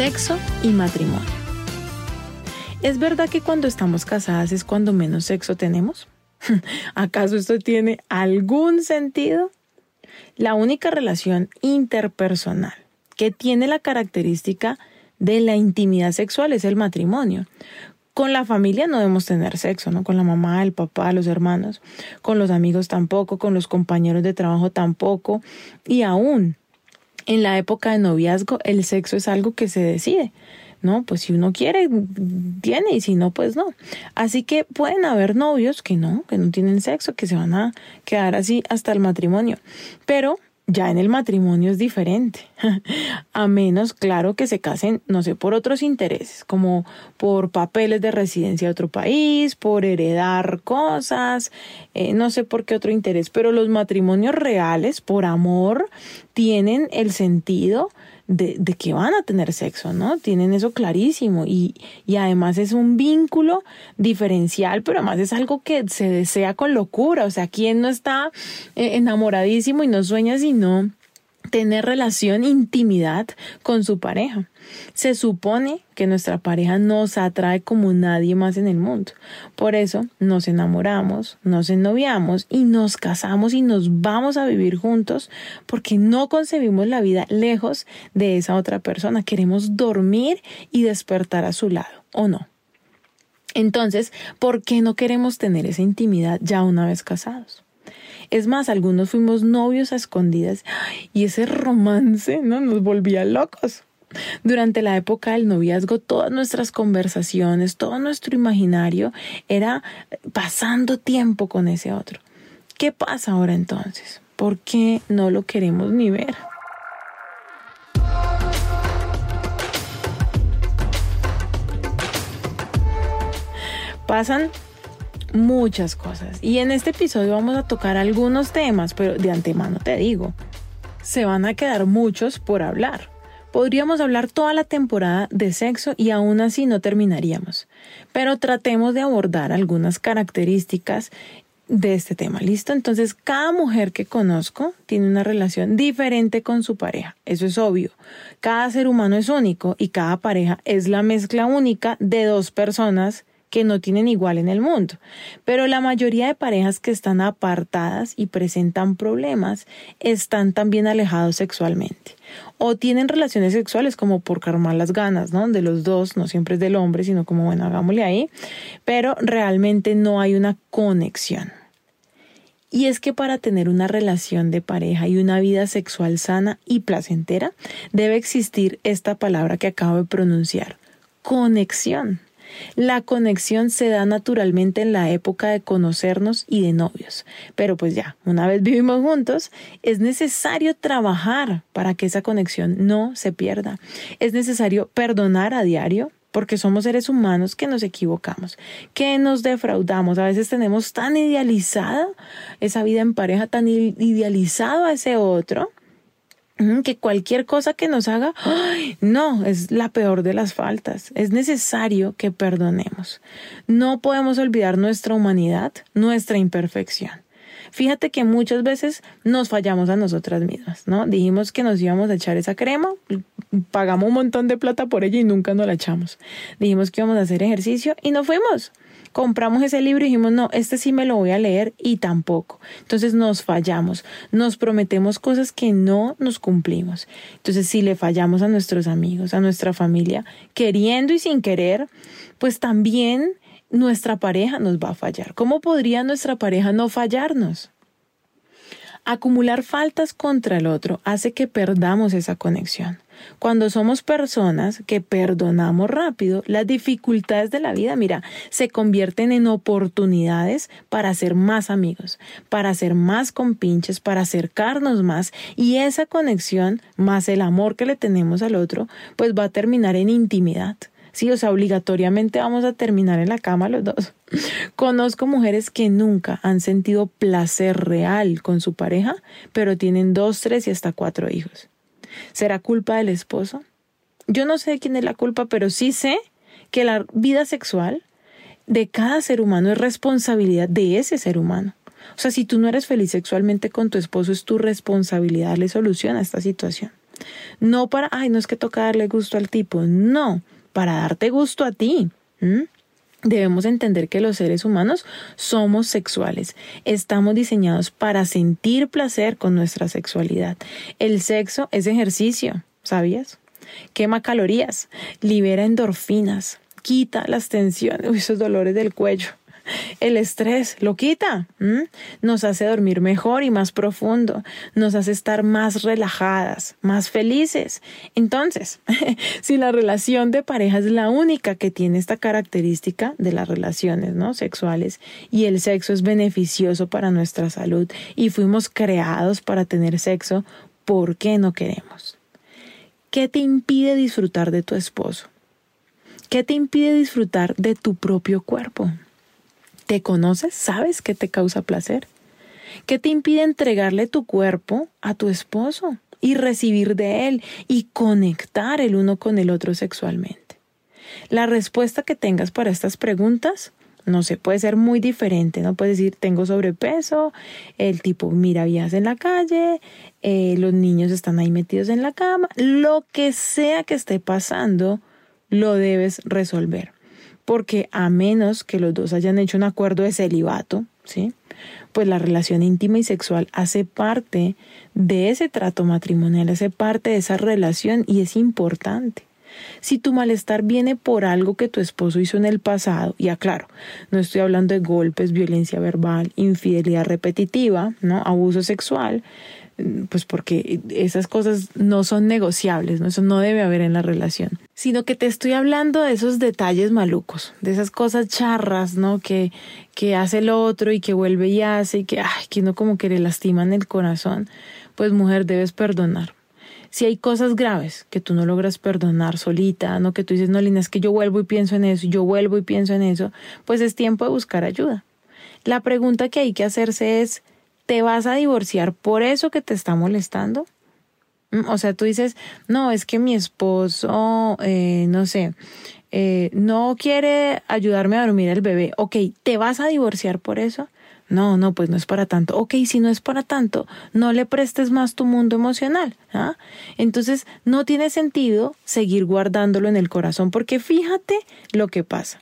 Sexo y matrimonio. ¿Es verdad que cuando estamos casadas es cuando menos sexo tenemos? ¿Acaso esto tiene algún sentido? La única relación interpersonal que tiene la característica de la intimidad sexual es el matrimonio. Con la familia no debemos tener sexo, ¿no? Con la mamá, el papá, los hermanos, con los amigos tampoco, con los compañeros de trabajo tampoco, y aún en la época de noviazgo el sexo es algo que se decide. ¿no? Pues si uno quiere, tiene, y si no, pues no. Así que pueden haber novios que no, que no tienen sexo, que se van a quedar así hasta el matrimonio. Pero ya en el matrimonio es diferente. A menos, claro, que se casen, no sé, por otros intereses, como por papeles de residencia de otro país, por heredar cosas, eh, no sé por qué otro interés, pero los matrimonios reales, por amor, tienen el sentido de, de, que van a tener sexo, ¿no? Tienen eso clarísimo y, y además es un vínculo diferencial, pero además es algo que se desea con locura, o sea, ¿quién no está eh, enamoradísimo y no sueña sino tener relación, intimidad con su pareja. Se supone que nuestra pareja nos atrae como nadie más en el mundo. Por eso nos enamoramos, nos ennoviamos y nos casamos y nos vamos a vivir juntos porque no concebimos la vida lejos de esa otra persona. Queremos dormir y despertar a su lado, ¿o no? Entonces, ¿por qué no queremos tener esa intimidad ya una vez casados? Es más, algunos fuimos novios a escondidas y ese romance no nos volvía locos. Durante la época del noviazgo, todas nuestras conversaciones, todo nuestro imaginario era pasando tiempo con ese otro. ¿Qué pasa ahora entonces? ¿Por qué no lo queremos ni ver? Pasan muchas cosas. Y en este episodio vamos a tocar algunos temas, pero de antemano te digo, se van a quedar muchos por hablar. Podríamos hablar toda la temporada de sexo y aún así no terminaríamos. Pero tratemos de abordar algunas características de este tema. ¿Listo? Entonces, cada mujer que conozco tiene una relación diferente con su pareja. Eso es obvio. Cada ser humano es único y cada pareja es la mezcla única de dos personas que no tienen igual en el mundo. Pero la mayoría de parejas que están apartadas y presentan problemas están también alejados sexualmente. O tienen relaciones sexuales como por calmar las ganas, ¿no? De los dos, no siempre es del hombre, sino como, bueno, hagámosle ahí. Pero realmente no hay una conexión. Y es que para tener una relación de pareja y una vida sexual sana y placentera, debe existir esta palabra que acabo de pronunciar, conexión. La conexión se da naturalmente en la época de conocernos y de novios. Pero pues ya, una vez vivimos juntos, es necesario trabajar para que esa conexión no se pierda. Es necesario perdonar a diario, porque somos seres humanos que nos equivocamos, que nos defraudamos. A veces tenemos tan idealizada esa vida en pareja, tan idealizado a ese otro, que cualquier cosa que nos haga, no, es la peor de las faltas. Es necesario que perdonemos. No podemos olvidar nuestra humanidad, nuestra imperfección. Fíjate que muchas veces nos fallamos a nosotras mismas, ¿no? Dijimos que nos íbamos a echar esa crema, pagamos un montón de plata por ella y nunca nos la echamos. Dijimos que íbamos a hacer ejercicio y no fuimos compramos ese libro y dijimos, no, este sí me lo voy a leer y tampoco. Entonces nos fallamos, nos prometemos cosas que no nos cumplimos. Entonces si le fallamos a nuestros amigos, a nuestra familia, queriendo y sin querer, pues también nuestra pareja nos va a fallar. ¿Cómo podría nuestra pareja no fallarnos? Acumular faltas contra el otro hace que perdamos esa conexión. Cuando somos personas que perdonamos rápido, las dificultades de la vida, mira, se convierten en oportunidades para ser más amigos, para ser más compinches, para acercarnos más y esa conexión más el amor que le tenemos al otro, pues va a terminar en intimidad. Sí, o sea, obligatoriamente vamos a terminar en la cama los dos. Conozco mujeres que nunca han sentido placer real con su pareja, pero tienen dos, tres y hasta cuatro hijos. ¿Será culpa del esposo? Yo no sé quién es la culpa, pero sí sé que la vida sexual de cada ser humano es responsabilidad de ese ser humano. O sea, si tú no eres feliz sexualmente con tu esposo, es tu responsabilidad darle solución a esta situación. No para, ay, no es que toca darle gusto al tipo, no, para darte gusto a ti. Debemos entender que los seres humanos somos sexuales. Estamos diseñados para sentir placer con nuestra sexualidad. El sexo es ejercicio, ¿sabías? Quema calorías, libera endorfinas, quita las tensiones, esos dolores del cuello, el estrés lo quita, nos hace dormir mejor y más profundo, nos hace estar más relajadas, más felices. Entonces, si la relación de pareja es la única que tiene esta característica de las relaciones ¿no? sexuales y el sexo es beneficioso para nuestra salud y fuimos creados para tener sexo, ¿por qué no queremos? ¿Qué te impide disfrutar de tu esposo? ¿Qué te impide disfrutar de tu propio cuerpo? ¿Te conoces? ¿Sabes qué te causa placer? ¿Qué te impide entregarle tu cuerpo a tu esposo y recibir de él y conectar el uno con el otro sexualmente? La respuesta que tengas para estas preguntas no sé, puede ser muy diferente, ¿no? Puedes decir, tengo sobrepeso, el tipo mira vías en la calle, eh, los niños están ahí metidos en la cama, lo que sea que esté pasando, lo debes resolver porque a menos que los dos hayan hecho un acuerdo de celibato, ¿sí? Pues la relación íntima y sexual hace parte de ese trato matrimonial, hace parte de esa relación y es importante. Si tu malestar viene por algo que tu esposo hizo en el pasado, y aclaro, no estoy hablando de golpes, violencia verbal, infidelidad repetitiva, ¿no? abuso sexual, pues porque esas cosas no son negociables, ¿no? Eso no debe haber en la relación. Sino que te estoy hablando de esos detalles malucos, de esas cosas charras, ¿no? Que, que hace el otro y que vuelve y hace y que, que no como que le lastiman el corazón. Pues mujer, debes perdonar. Si hay cosas graves que tú no logras perdonar solita, no que tú dices, no, Lina, es que yo vuelvo y pienso en eso, yo vuelvo y pienso en eso, pues es tiempo de buscar ayuda. La pregunta que hay que hacerse es, ¿te vas a divorciar por eso que te está molestando? Mm, o sea, tú dices, no, es que mi esposo, eh, no sé, eh, no quiere ayudarme a dormir el bebé. Ok, ¿te vas a divorciar por eso? No, no, pues no es para tanto. Ok, si no es para tanto, no le prestes más tu mundo emocional. ¿ah? Entonces, no tiene sentido seguir guardándolo en el corazón, porque fíjate lo que pasa.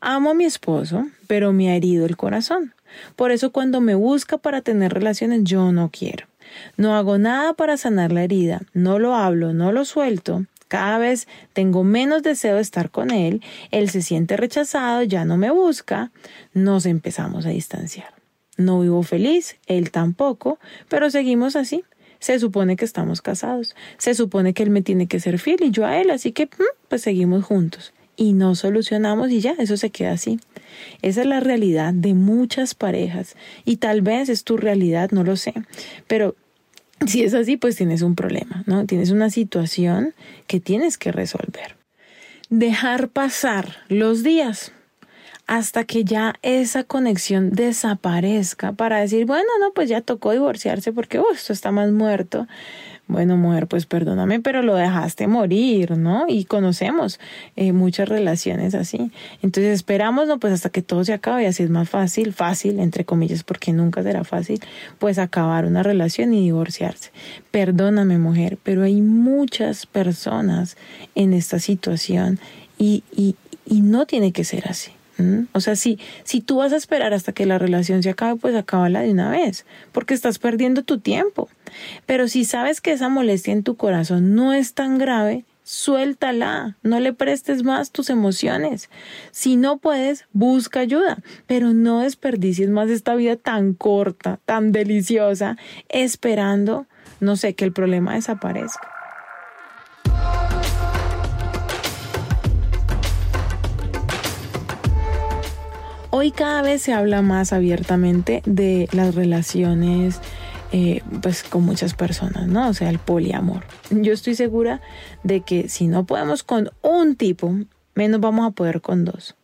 Amo a mi esposo, pero me ha herido el corazón. Por eso cuando me busca para tener relaciones yo no quiero. No hago nada para sanar la herida, no lo hablo, no lo suelto. Cada vez tengo menos deseo de estar con él, él se siente rechazado, ya no me busca, nos empezamos a distanciar. No vivo feliz, él tampoco, pero seguimos así. Se supone que estamos casados, se supone que él me tiene que ser fiel y yo a él, así que mm, pues seguimos juntos y no solucionamos y ya, eso se queda así. Esa es la realidad de muchas parejas y tal vez es tu realidad, no lo sé, pero si es así, pues tienes un problema, ¿no? Tienes una situación que tienes que resolver. Dejar pasar los días hasta que ya esa conexión desaparezca para decir, bueno, no, pues ya tocó divorciarse porque uh, esto está más muerto bueno, mujer, pues perdóname, pero lo dejaste morir, ¿no? Y conocemos eh, muchas relaciones así. Entonces esperamos, ¿no? Pues hasta que todo se acabe así es más fácil, fácil, entre comillas, porque nunca será fácil, pues acabar una relación y divorciarse. Perdóname, mujer, pero hay muchas personas en esta situación y, y, y no tiene que ser así. O sea, si, si tú vas a esperar hasta que la relación se acabe, pues acábala de una vez, porque estás perdiendo tu tiempo. Pero si sabes que esa molestia en tu corazón no es tan grave, suéltala, no le prestes más tus emociones. Si no puedes, busca ayuda, pero no desperdicies más esta vida tan corta, tan deliciosa, esperando, no sé, que el problema desaparezca. Hoy cada vez se habla más abiertamente de las relaciones eh, pues con muchas personas, ¿no? O sea, el poliamor. Yo estoy segura de que si no podemos con un tipo, menos vamos a poder con dos.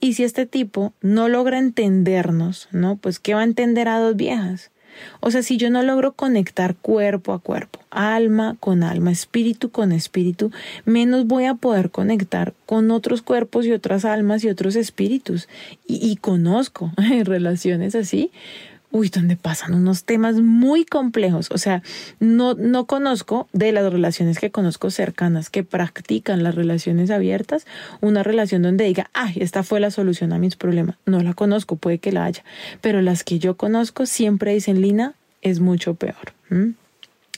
Y si este tipo no logra entendernos, ¿no? Pues ¿qué va a entender a dos viejas? O sea, si yo no logro conectar cuerpo a cuerpo, alma con alma, espíritu con espíritu, menos voy a poder conectar con otros cuerpos y otras almas y otros espíritus. Y, y conozco relaciones así uy, donde pasan unos temas muy complejos. O sea, no, no conozco de las relaciones que conozco cercanas que practican las relaciones abiertas, una relación donde diga, ay, esta fue la solución a mis problemas. No la conozco, puede que la haya, pero las que yo conozco siempre dicen, Lina, es mucho peor.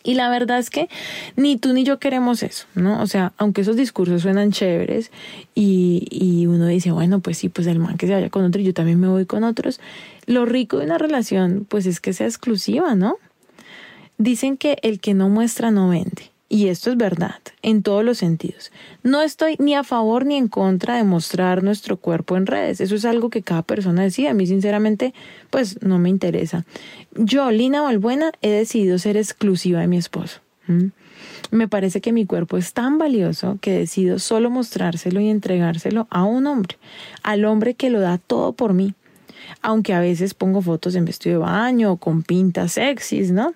Y la verdad es que ni tú ni yo queremos eso, ¿no? O sea, aunque esos discursos suenan chéveres y, y uno dice, bueno, pues sí, pues el man que se vaya con otro y yo también me voy con otros, lo rico de una relación, pues es que sea exclusiva, ¿no? Dicen que el que no muestra no vende. Y esto es verdad, en todos los sentidos. No estoy ni a favor ni en contra de mostrar nuestro cuerpo en redes. Eso es algo que cada persona decide. A mí, sinceramente, pues no me interesa. Yo, Lina Valbuena, he decidido ser exclusiva de mi esposo. Me parece que mi cuerpo es tan valioso que decido solo mostrárselo y entregárselo a un hombre, al hombre que lo da todo por mí. Aunque a veces pongo fotos en vestido de baño o con pintas sexys, ¿no?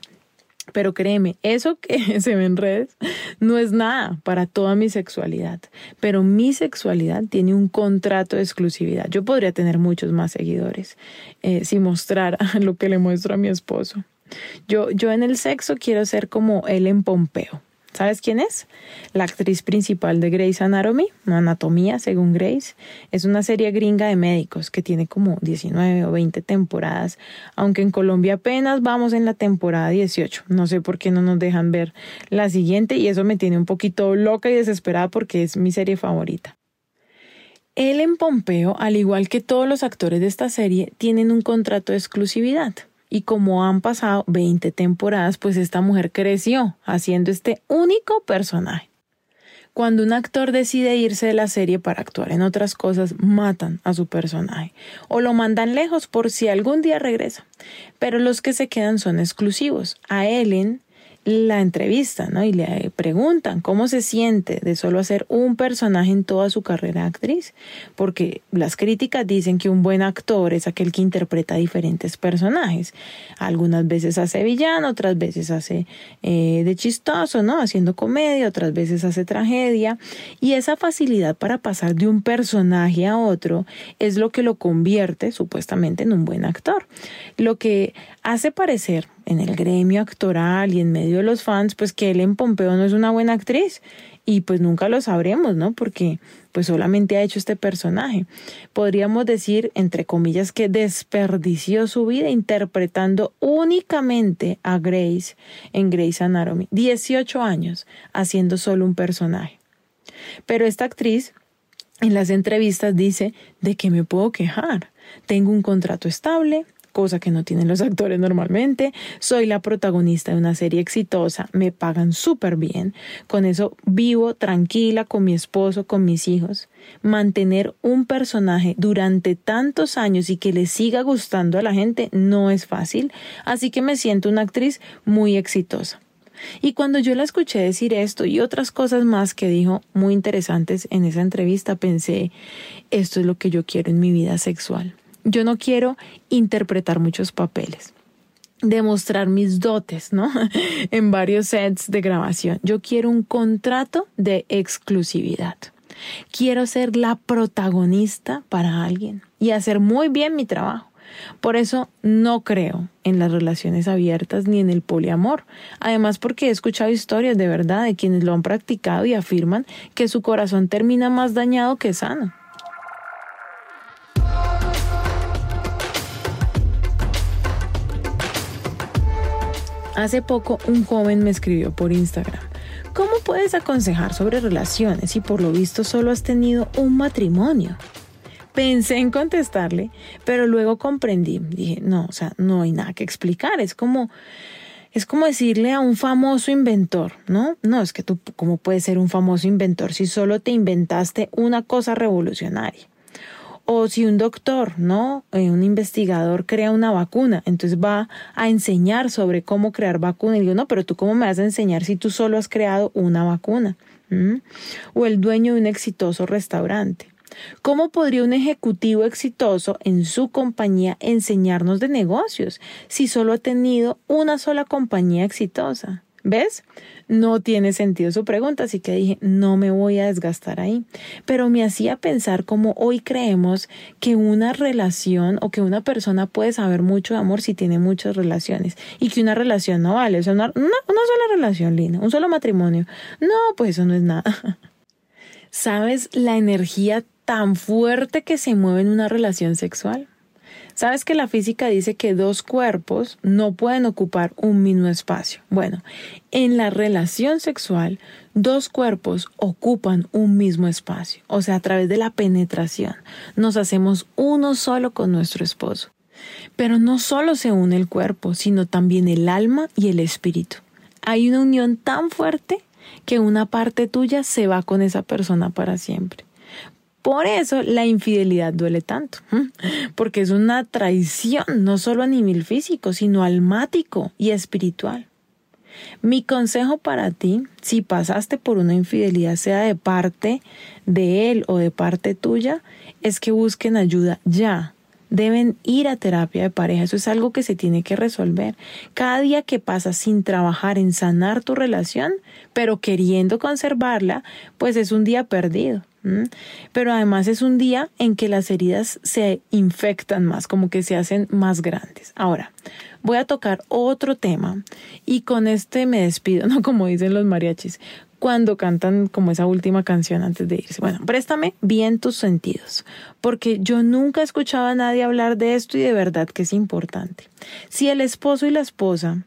Pero créeme, eso que se ve en redes no es nada para toda mi sexualidad. Pero mi sexualidad tiene un contrato de exclusividad. Yo podría tener muchos más seguidores eh, si mostrara lo que le muestro a mi esposo. Yo, yo en el sexo quiero ser como él en Pompeo. ¿Sabes quién es? La actriz principal de Grey's Anatomy, Anatomía, según Grace. Es una serie gringa de médicos que tiene como 19 o 20 temporadas, aunque en Colombia apenas vamos en la temporada 18. No sé por qué no nos dejan ver la siguiente y eso me tiene un poquito loca y desesperada porque es mi serie favorita. Ellen Pompeo, al igual que todos los actores de esta serie, tienen un contrato de exclusividad. Y como han pasado 20 temporadas, pues esta mujer creció haciendo este único personaje. Cuando un actor decide irse de la serie para actuar en otras cosas, matan a su personaje o lo mandan lejos por si algún día regresa. Pero los que se quedan son exclusivos. A Ellen la entrevista, ¿no? Y le preguntan cómo se siente de solo hacer un personaje en toda su carrera actriz, porque las críticas dicen que un buen actor es aquel que interpreta diferentes personajes. Algunas veces hace villano, otras veces hace eh, de chistoso, ¿no? Haciendo comedia, otras veces hace tragedia. Y esa facilidad para pasar de un personaje a otro es lo que lo convierte supuestamente en un buen actor. Lo que hace parecer en el gremio actoral y en medio de los fans, pues que Ellen Pompeo no es una buena actriz y pues nunca lo sabremos, ¿no? Porque pues solamente ha hecho este personaje. Podríamos decir, entre comillas, que desperdició su vida interpretando únicamente a Grace en Grace Anatomy. 18 años haciendo solo un personaje. Pero esta actriz en las entrevistas dice, ¿de qué me puedo quejar? Tengo un contrato estable, cosa que no tienen los actores normalmente. Soy la protagonista de una serie exitosa, me pagan súper bien. Con eso vivo tranquila con mi esposo, con mis hijos. Mantener un personaje durante tantos años y que le siga gustando a la gente no es fácil, así que me siento una actriz muy exitosa. Y cuando yo la escuché decir esto y otras cosas más que dijo muy interesantes en esa entrevista, pensé, esto es lo que yo quiero en mi vida sexual. Yo no quiero interpretar muchos papeles demostrar mis dotes, ¿no? en varios sets de grabación. Yo quiero un contrato de exclusividad. Quiero ser la protagonista para alguien y hacer muy bien mi trabajo. Por eso no creo en las relaciones abiertas ni en el poliamor. Además porque he escuchado historias de verdad de quienes lo han practicado y afirman que su corazón termina más dañado que sano. Hace poco un joven me escribió por Instagram. ¿Cómo puedes aconsejar sobre relaciones si por lo visto solo has tenido un matrimonio? Pensé en contestarle, pero luego comprendí. Dije, no, o sea, no hay nada que explicar. Es como, es como decirle a un famoso inventor, ¿no? No, es que tú, ¿cómo puedes ser un famoso inventor si solo te inventaste una cosa revolucionaria? O si un doctor, ¿no? Eh, un investigador crea una vacuna, entonces va a enseñar sobre cómo crear vacuna. Y digo, no, pero tú cómo me vas a enseñar si tú solo has creado una vacuna. O el dueño de un exitoso restaurante. ¿Cómo podría un ejecutivo exitoso en su compañía enseñarnos de negocios si solo ha tenido una sola compañía exitosa? ¿Ves? No tiene sentido su pregunta, así que dije, no me voy a desgastar ahí. Pero me hacía pensar cómo hoy creemos que una relación o que una persona puede saber mucho de amor si tiene muchas relaciones y que una relación no vale. O sea, una, una sola relación, Lina, un solo matrimonio. No, pues eso no es nada. ¿Sabes la energía tan fuerte que se mueve en una relación sexual? ¿Sabes que la física dice que dos cuerpos no pueden ocupar un mismo espacio? Bueno, en la relación sexual, dos cuerpos ocupan un mismo espacio, o sea, a través de la penetración, nos hacemos uno solo con nuestro esposo. Pero no solo se une el cuerpo, sino también el alma y el espíritu. Hay una unión tan fuerte que una parte tuya se va con esa persona para siempre. Por eso la infidelidad duele tanto, porque es una traición no solo a nivel físico, sino almático y espiritual. Mi consejo para ti, si pasaste por una infidelidad, sea de parte de él o de parte tuya, es que busquen ayuda ya. Deben ir a terapia de pareja, eso es algo que se tiene que resolver. Cada día que pasas sin trabajar en sanar tu relación, pero queriendo conservarla, pues es un día perdido. Pero además es un día en que las heridas se infectan más, como que se hacen más grandes. Ahora, voy a tocar otro tema y con este me despido, ¿no? Como dicen los mariachis, cuando cantan como esa última canción antes de irse. Bueno, préstame bien tus sentidos, porque yo nunca he escuchado a nadie hablar de esto y de verdad que es importante. Si el esposo y la esposa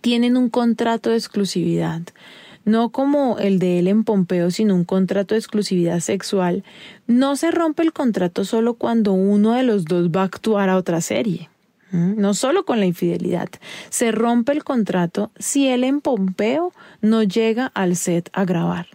tienen un contrato de exclusividad, no como el de él en Pompeo, sino un contrato de exclusividad sexual, no se rompe el contrato solo cuando uno de los dos va a actuar a otra serie. No solo con la infidelidad, se rompe el contrato si él en Pompeo no llega al set a grabar.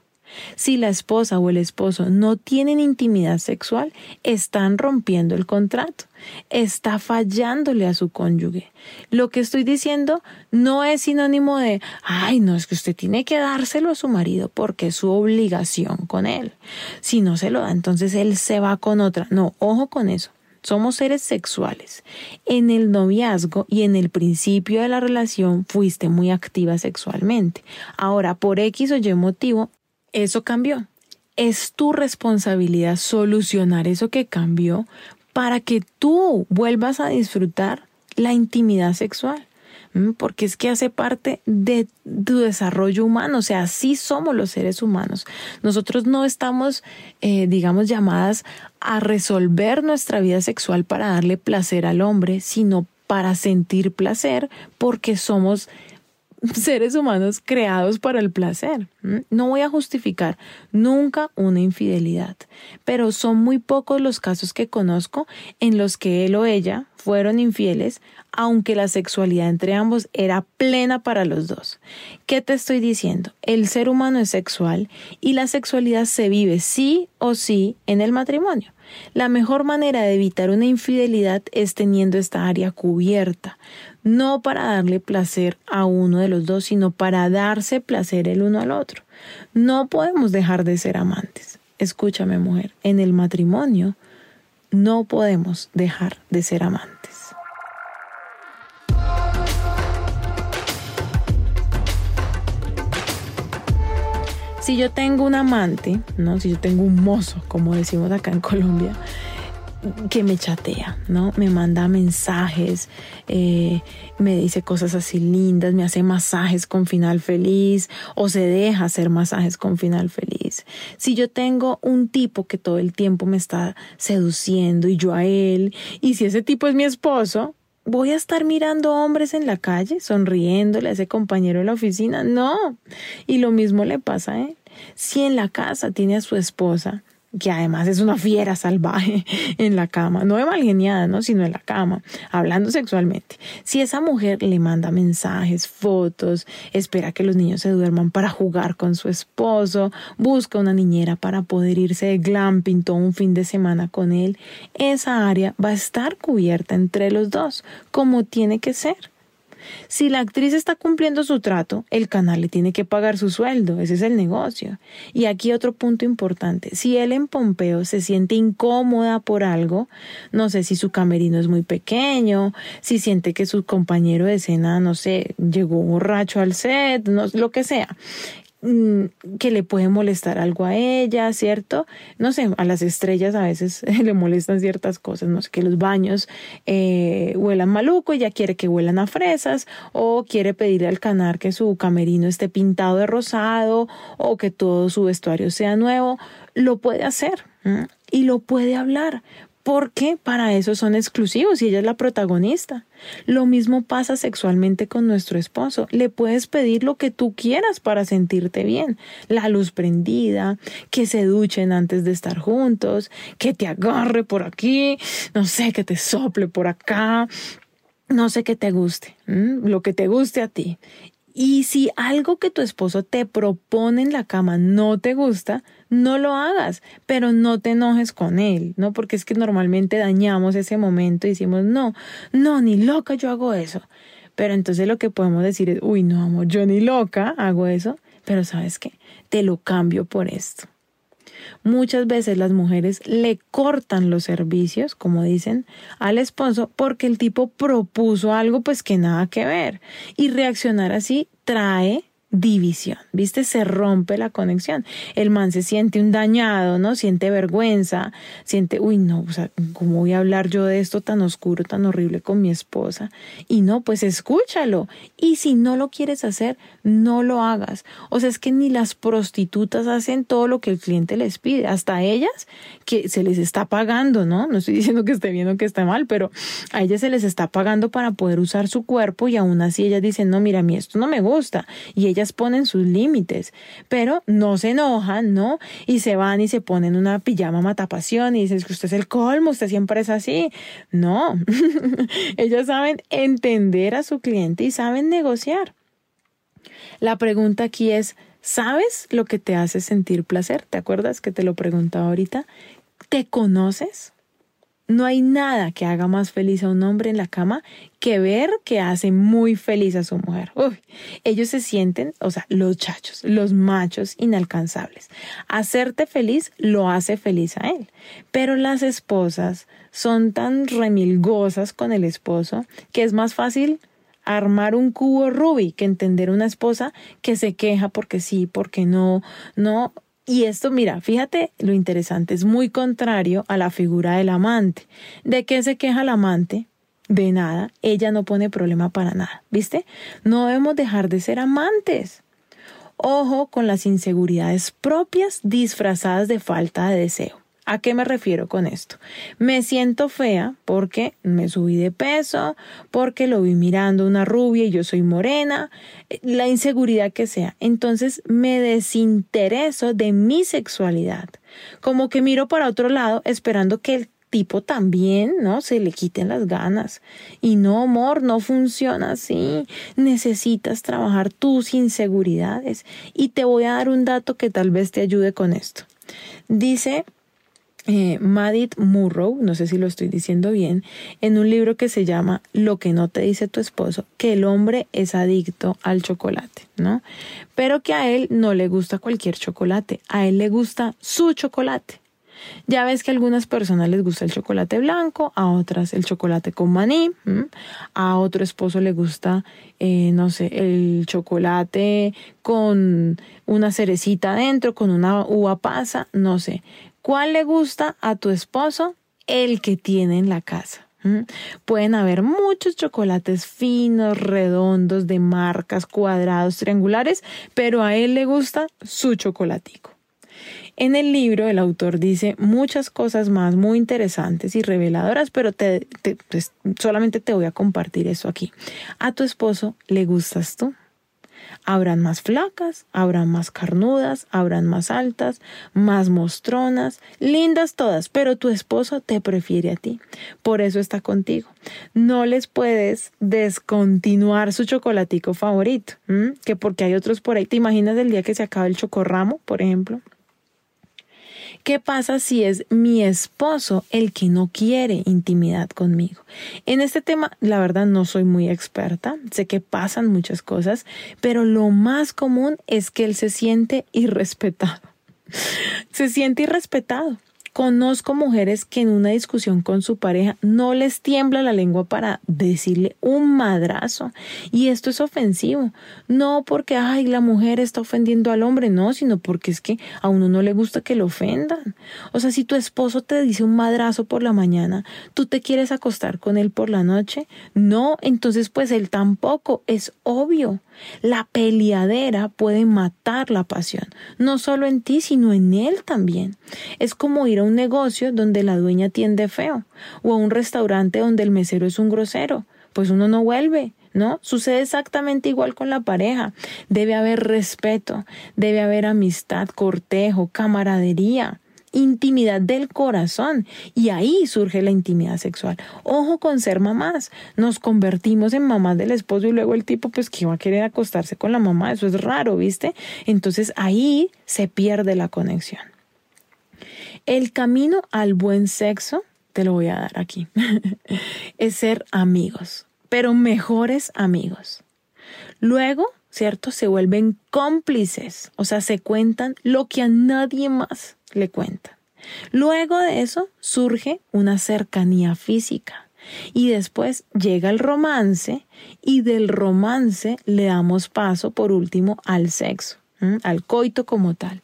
Si la esposa o el esposo no tienen intimidad sexual, están rompiendo el contrato, está fallándole a su cónyuge. Lo que estoy diciendo no es sinónimo de, ay, no, es que usted tiene que dárselo a su marido porque es su obligación con él. Si no se lo da, entonces él se va con otra. No, ojo con eso. Somos seres sexuales. En el noviazgo y en el principio de la relación fuiste muy activa sexualmente. Ahora, por X o Y motivo, eso cambió. Es tu responsabilidad solucionar eso que cambió para que tú vuelvas a disfrutar la intimidad sexual. Porque es que hace parte de tu desarrollo humano, o sea, así somos los seres humanos. Nosotros no estamos, eh, digamos, llamadas a resolver nuestra vida sexual para darle placer al hombre, sino para sentir placer porque somos seres humanos creados para el placer. No voy a justificar nunca una infidelidad, pero son muy pocos los casos que conozco en los que él o ella fueron infieles, aunque la sexualidad entre ambos era plena para los dos. ¿Qué te estoy diciendo? El ser humano es sexual y la sexualidad se vive sí o sí en el matrimonio. La mejor manera de evitar una infidelidad es teniendo esta área cubierta, no para darle placer a uno de los dos, sino para darse placer el uno al otro. No podemos dejar de ser amantes. Escúchame mujer, en el matrimonio no podemos dejar de ser amantes. Si yo tengo un amante, ¿no? Si yo tengo un mozo, como decimos acá en Colombia, que me chatea, ¿no? Me manda mensajes, eh, me dice cosas así lindas, me hace masajes con final feliz o se deja hacer masajes con final feliz. Si yo tengo un tipo que todo el tiempo me está seduciendo y yo a él, y si ese tipo es mi esposo, ¿Voy a estar mirando hombres en la calle, sonriéndole a ese compañero de la oficina? No. Y lo mismo le pasa él. Si en la casa tiene a su esposa que además es una fiera salvaje en la cama, no de mal geniada, ¿no? sino en la cama, hablando sexualmente. Si esa mujer le manda mensajes, fotos, espera que los niños se duerman para jugar con su esposo, busca una niñera para poder irse de glamping todo un fin de semana con él, esa área va a estar cubierta entre los dos, como tiene que ser. Si la actriz está cumpliendo su trato, el canal le tiene que pagar su sueldo, ese es el negocio. Y aquí otro punto importante, si él en Pompeo se siente incómoda por algo, no sé si su camerino es muy pequeño, si siente que su compañero de escena, no sé, llegó borracho al set, no, lo que sea, que le puede molestar algo a ella, ¿cierto? No sé, a las estrellas a veces le molestan ciertas cosas, no sé, que los baños eh, huelan maluco, ella quiere que huelan a fresas, o quiere pedirle al canal que su camerino esté pintado de rosado, o que todo su vestuario sea nuevo, lo puede hacer. Y lo puede hablar, porque para eso son exclusivos y ella es la protagonista. Lo mismo pasa sexualmente con nuestro esposo. Le puedes pedir lo que tú quieras para sentirte bien. La luz prendida, que se duchen antes de estar juntos, que te agarre por aquí, no sé, que te sople por acá, no sé qué te guste, lo que te guste a ti. Y si algo que tu esposo te propone en la cama no te gusta, no lo hagas, pero no te enojes con él, ¿no? Porque es que normalmente dañamos ese momento y decimos, no, no, ni loca yo hago eso. Pero entonces lo que podemos decir es, uy, no, amor, yo ni loca hago eso, pero sabes qué, te lo cambio por esto. Muchas veces las mujeres le cortan los servicios, como dicen, al esposo porque el tipo propuso algo pues que nada que ver. Y reaccionar así trae división, ¿viste? Se rompe la conexión. El man se siente un dañado, ¿no? Siente vergüenza, siente, uy, no, o sea, ¿cómo voy a hablar yo de esto tan oscuro, tan horrible con mi esposa? Y no, pues escúchalo. Y si no lo quieres hacer, no lo hagas. O sea, es que ni las prostitutas hacen todo lo que el cliente les pide, hasta ellas que se les está pagando, ¿no? No estoy diciendo que esté bien o que esté mal, pero a ellas se les está pagando para poder usar su cuerpo y aún así ellas dicen, no, mira, a mí esto no me gusta. Y ellas ponen sus límites, pero no se enojan, ¿no? Y se van y se ponen una pijama matapasión y dicen que usted es el colmo, usted siempre es así. No, ellas saben entender a su cliente y saben negociar. La pregunta aquí es, ¿sabes lo que te hace sentir placer? ¿Te acuerdas que te lo preguntaba ahorita? ¿Te conoces? No hay nada que haga más feliz a un hombre en la cama que ver que hace muy feliz a su mujer. ellos se sienten, o sea, los chachos, los machos inalcanzables. Hacerte feliz lo hace feliz a él. Pero las esposas son tan remilgosas con el esposo que es más fácil armar un cubo Rubik que entender una esposa que se queja porque sí, porque no, no, y esto, mira, fíjate lo interesante, es muy contrario a la figura del amante. ¿De qué se queja el amante? De nada, ella no pone problema para nada, ¿viste? No debemos dejar de ser amantes. Ojo con las inseguridades propias disfrazadas de falta de deseo. ¿A qué me refiero con esto? Me siento fea porque me subí de peso, porque lo vi mirando una rubia y yo soy morena, eh, la inseguridad que sea. Entonces me desintereso de mi sexualidad. Como que miro para otro lado esperando que el tipo también, ¿no? Se le quiten las ganas. Y no, amor, no funciona así. Necesitas trabajar tus inseguridades. Y te voy a dar un dato que tal vez te ayude con esto. Dice eh, Madit Murrow, no sé si lo estoy diciendo bien, en un libro que se llama Lo que no te dice tu esposo, que el hombre es adicto al chocolate, ¿no? Pero que a él no le gusta cualquier chocolate, a él le gusta su chocolate. Ya ves que a algunas personas les gusta el chocolate blanco, a otras el chocolate con maní, a otro esposo le gusta, eh, no sé, el chocolate con una cerecita adentro, con una uva pasa, no sé. ¿Cuál le gusta a tu esposo? El que tiene en la casa. Pueden haber muchos chocolates finos, redondos, de marcas, cuadrados, triangulares, pero a él le gusta su chocolatico. En el libro el autor dice muchas cosas más muy interesantes y reveladoras, pero pues, solamente te voy a compartir eso aquí. A tu esposo le gustas tú. Habrán más flacas, habrán más carnudas, habrán más altas, más mostronas, lindas todas, pero tu esposo te prefiere a ti. Por eso está contigo. No les puedes descontinuar su chocolatico favorito, que porque hay otros por ahí. ¿Te imaginas el día que se acaba el chocorramo, por ejemplo? ¿Qué pasa si es mi esposo el que no quiere intimidad conmigo? En este tema, la verdad, no soy muy experta. Sé que pasan muchas cosas, pero lo más común es que él se siente irrespetado. se siente irrespetado. Conozco mujeres que en una discusión con su pareja no les tiembla la lengua para decirle un madrazo. Y esto es ofensivo. No porque, ay, la mujer está ofendiendo al hombre, no, sino porque es que a uno no le gusta que lo ofendan. O sea, si tu esposo te dice un madrazo por la mañana, ¿tú te quieres acostar con él por la noche? No, entonces pues él tampoco. Es obvio. La peleadera puede matar la pasión, no solo en ti, sino en él también. Es como ir a un negocio donde la dueña tiende feo, o a un restaurante donde el mesero es un grosero, pues uno no vuelve. ¿No? Sucede exactamente igual con la pareja. Debe haber respeto, debe haber amistad, cortejo, camaradería intimidad del corazón y ahí surge la intimidad sexual. Ojo con ser mamás. Nos convertimos en mamás del esposo y luego el tipo pues que va a querer acostarse con la mamá. Eso es raro, ¿viste? Entonces ahí se pierde la conexión. El camino al buen sexo, te lo voy a dar aquí, es ser amigos, pero mejores amigos. Luego, ¿cierto? Se vuelven cómplices, o sea, se cuentan lo que a nadie más le cuentan. Luego de eso surge una cercanía física y después llega el romance y del romance le damos paso por último al sexo al coito como tal.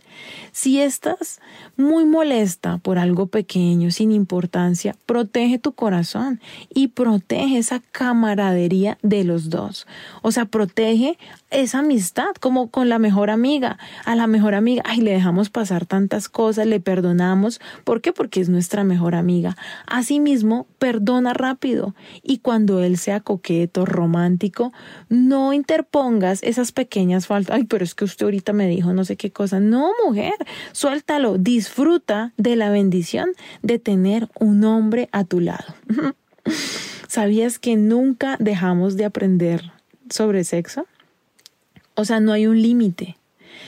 Si estás muy molesta por algo pequeño, sin importancia, protege tu corazón y protege esa camaradería de los dos. O sea, protege esa amistad como con la mejor amiga. A la mejor amiga, ay, le dejamos pasar tantas cosas, le perdonamos. ¿Por qué? Porque es nuestra mejor amiga. Asimismo, perdona rápido y cuando él sea coqueto, romántico, no interpongas esas pequeñas faltas. Ay, pero es que usted ahorita me dijo no sé qué cosa. No, mujer, suéltalo, disfruta de la bendición de tener un hombre a tu lado. ¿Sabías que nunca dejamos de aprender sobre sexo? O sea, no hay un límite.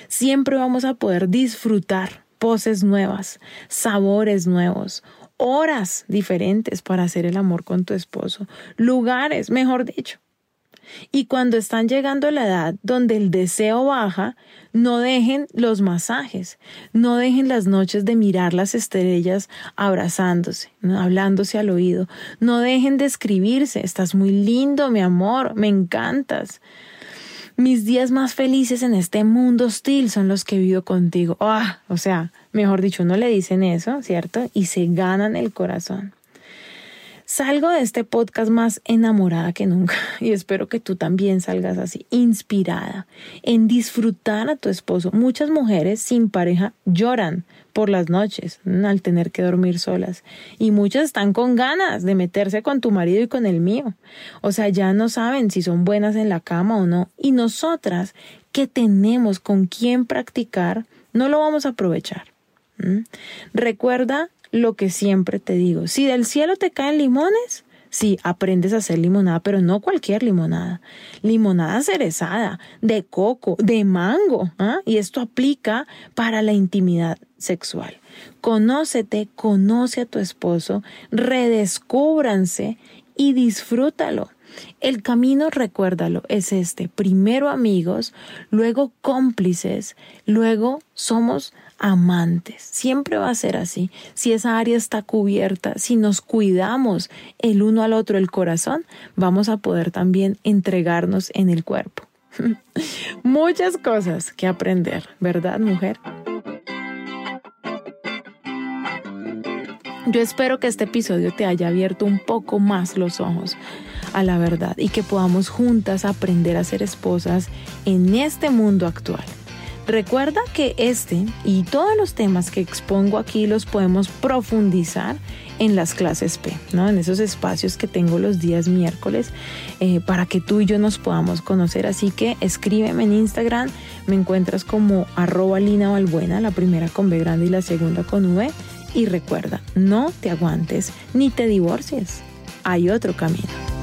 Siempre vamos a poder disfrutar poses nuevas, sabores nuevos, horas diferentes para hacer el amor con tu esposo, lugares, mejor dicho. Y cuando están llegando a la edad donde el deseo baja, no dejen los masajes, no dejen las noches de mirar las estrellas abrazándose, hablándose al oído, no dejen de escribirse, estás muy lindo, mi amor, me encantas. Mis días más felices en este mundo hostil son los que he vivido contigo. Ah, o sea, mejor dicho, no le dicen eso, ¿cierto? Y se ganan el corazón. Salgo de este podcast más enamorada que nunca y espero que tú también salgas así, inspirada en disfrutar a tu esposo. Muchas mujeres sin pareja lloran por las noches al tener que dormir solas y muchas están con ganas de meterse con tu marido y con el mío. O sea, ya no saben si son buenas en la cama o no. Y nosotras que tenemos con quién practicar, no lo vamos a aprovechar. Recuerda lo que siempre te digo. Si del cielo te caen limones, sí, aprendes a hacer limonada, pero no cualquier limonada. Limonada cerezada, de coco, de mango. ¿ah? Y esto aplica para la intimidad sexual. Conócete, conoce a tu esposo, redescúbranse y disfrútalo. El camino, recuérdalo, es este. Primero amigos, luego cómplices, luego somos amantes. Siempre va a ser así. Si esa área está cubierta, si nos cuidamos el uno al otro el corazón, vamos a poder también entregarnos en el cuerpo. Muchas cosas que aprender, ¿verdad, mujer? Yo espero que este episodio te haya abierto un poco más los ojos a la verdad y que podamos juntas aprender a ser esposas en este mundo actual. Recuerda que este y todos los temas que expongo aquí los podemos profundizar en las clases P, ¿no? en esos espacios que tengo los días miércoles eh, para que tú y yo nos podamos conocer. Así que escríbeme en Instagram, me encuentras como arroba Lina la primera con B grande y la segunda con V. Y recuerda, no te aguantes ni te divorcies. Hay otro camino.